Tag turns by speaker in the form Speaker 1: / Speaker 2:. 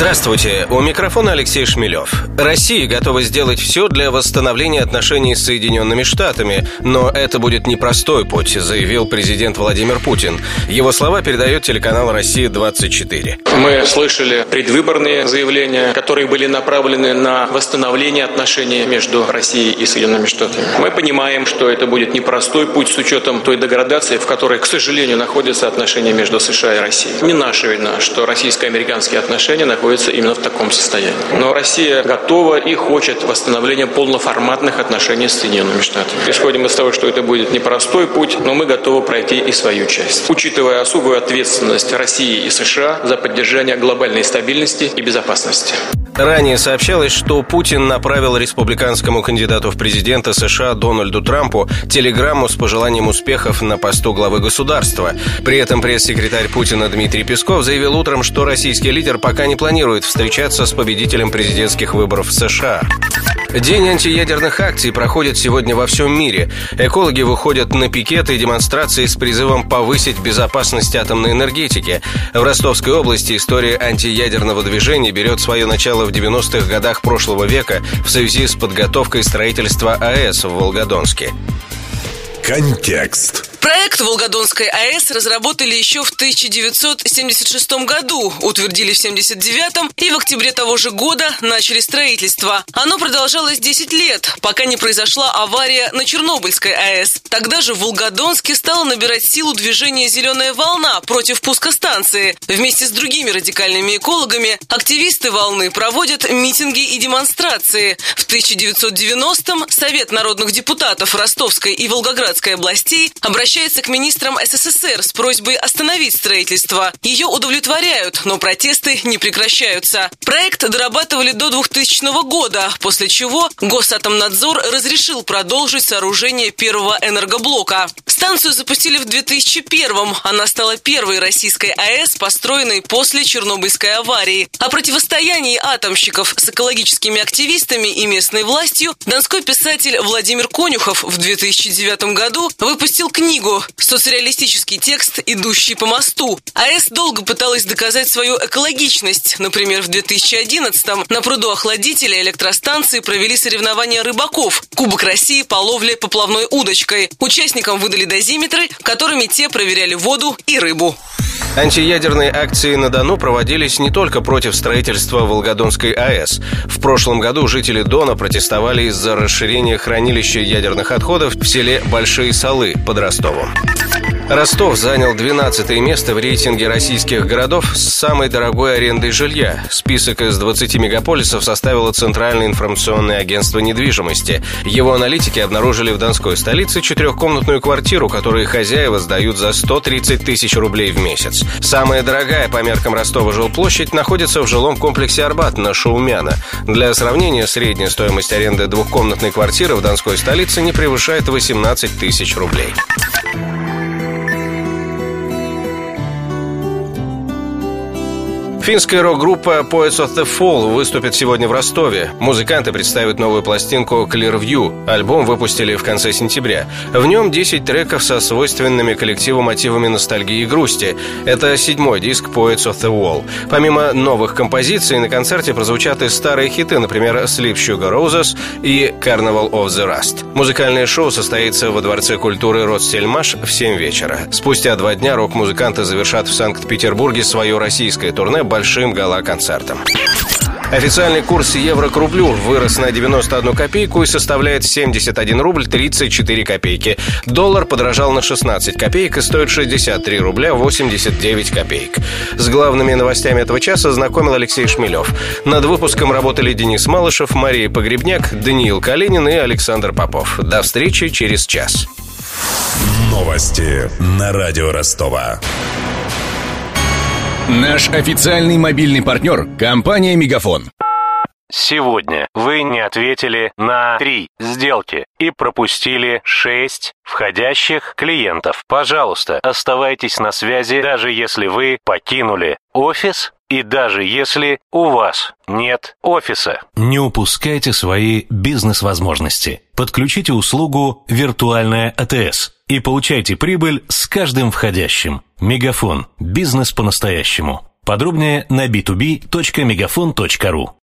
Speaker 1: Здравствуйте, у микрофона Алексей Шмелев. Россия готова сделать все для восстановления отношений с Соединенными Штатами, но это будет непростой путь, заявил президент Владимир Путин. Его слова передает телеканал «Россия-24».
Speaker 2: Мы слышали предвыборные заявления, которые были направлены на восстановление отношений между Россией и Соединенными Штатами. Мы понимаем, что это будет непростой путь с учетом той деградации, в которой, к сожалению, находятся отношения между США и Россией. Не наша вина, что российско-американские отношения находится именно в таком состоянии. Но Россия готова и хочет восстановления полноформатных отношений с Соединенными Штатами. Исходим из того, что это будет непростой путь, но мы готовы пройти и свою часть. Учитывая особую ответственность России и США за поддержание глобальной стабильности и безопасности.
Speaker 1: Ранее сообщалось, что Путин направил республиканскому кандидату в президенты США Дональду Трампу телеграмму с пожеланием успехов на посту главы государства. При этом пресс-секретарь Путина Дмитрий Песков заявил утром, что российский лидер пока не планирует встречаться с победителем президентских выборов в США. День антиядерных акций проходит сегодня во всем мире. Экологи выходят на пикеты и демонстрации с призывом повысить безопасность атомной энергетики. В Ростовской области история антиядерного движения берет свое начало в 90-х годах прошлого века в связи с подготовкой строительства АЭС в Волгодонске.
Speaker 3: Контекст.
Speaker 4: Проект Волгодонской АЭС разработали еще в 1976 году, утвердили в 1979 и в октябре того же года начали строительство. Оно продолжалось 10 лет, пока не произошла авария на Чернобыльской АЭС. Тогда же в Волгодонске стала набирать силу движение «Зеленая волна» против пуска станции. Вместе с другими радикальными экологами активисты волны проводят митинги и демонстрации. В 1990-м Совет народных депутатов Ростовской и Волгоградской областей обращается обращается к министрам СССР с просьбой остановить строительство. Ее удовлетворяют, но протесты не прекращаются. Проект дорабатывали до 2000 года, после чего Госатомнадзор разрешил продолжить сооружение первого энергоблока. Станцию запустили в 2001-м. Она стала первой российской АЭС, построенной после Чернобыльской аварии. О противостоянии атомщиков с экологическими активистами и местной властью донской писатель Владимир Конюхов в 2009 году выпустил книгу «Соцреалистический текст, идущий по мосту». АЭС долго пыталась доказать свою экологичность. Например, в 2011-м на пруду охладителя электростанции провели соревнования рыбаков «Кубок России по ловле поплавной удочкой». Участникам выдали дозиметры, которыми те проверяли воду и рыбу.
Speaker 1: Антиядерные акции на Дону проводились не только против строительства Волгодонской АЭС. В прошлом году жители Дона протестовали из-за расширения хранилища ядерных отходов в селе Большие Салы под Ростовом. Ростов занял 12 место в рейтинге российских городов с самой дорогой арендой жилья. Список из 20 мегаполисов составило Центральное информационное агентство недвижимости. Его аналитики обнаружили в Донской столице четырехкомнатную квартиру, которую хозяева сдают за 130 тысяч рублей в месяц. Самая дорогая по меркам Ростова жилплощадь находится в жилом комплексе «Арбат» на Шаумяна. Для сравнения, средняя стоимость аренды двухкомнатной квартиры в Донской столице не превышает 18 тысяч рублей. Финская рок-группа Poets of the Fall выступит сегодня в Ростове. Музыканты представят новую пластинку Clear View. Альбом выпустили в конце сентября. В нем 10 треков со свойственными коллективу мотивами ностальгии и грусти. Это седьмой диск Poets of the Wall. Помимо новых композиций, на концерте прозвучат и старые хиты, например, Sleep Sugar Roses и Carnival of the Rust. Музыкальное шоу состоится во Дворце культуры Ротстельмаш в 7 вечера. Спустя два дня рок-музыканты завершат в Санкт-Петербурге свое российское турне большим гала-концертом. Официальный курс евро к рублю вырос на 91 копейку и составляет 71 рубль 34 копейки. Доллар подорожал на 16 копеек и стоит 63 рубля 89 копеек. С главными новостями этого часа знакомил Алексей Шмелев. Над выпуском работали Денис Малышев, Мария Погребняк, Даниил Калинин и Александр Попов. До встречи через час.
Speaker 3: Новости на радио Ростова.
Speaker 5: Наш официальный мобильный партнер – компания «Мегафон».
Speaker 6: Сегодня вы не ответили на три сделки и пропустили шесть входящих клиентов. Пожалуйста, оставайтесь на связи, даже если вы покинули офис И даже если у вас нет офиса. Не упускайте свои бизнес-возможности. Подключите услугу «Виртуальная АТС» и получайте прибыль с каждым входящим. Мегафон. Бизнес по-настоящему. Подробнее на b2b.мегафон.ру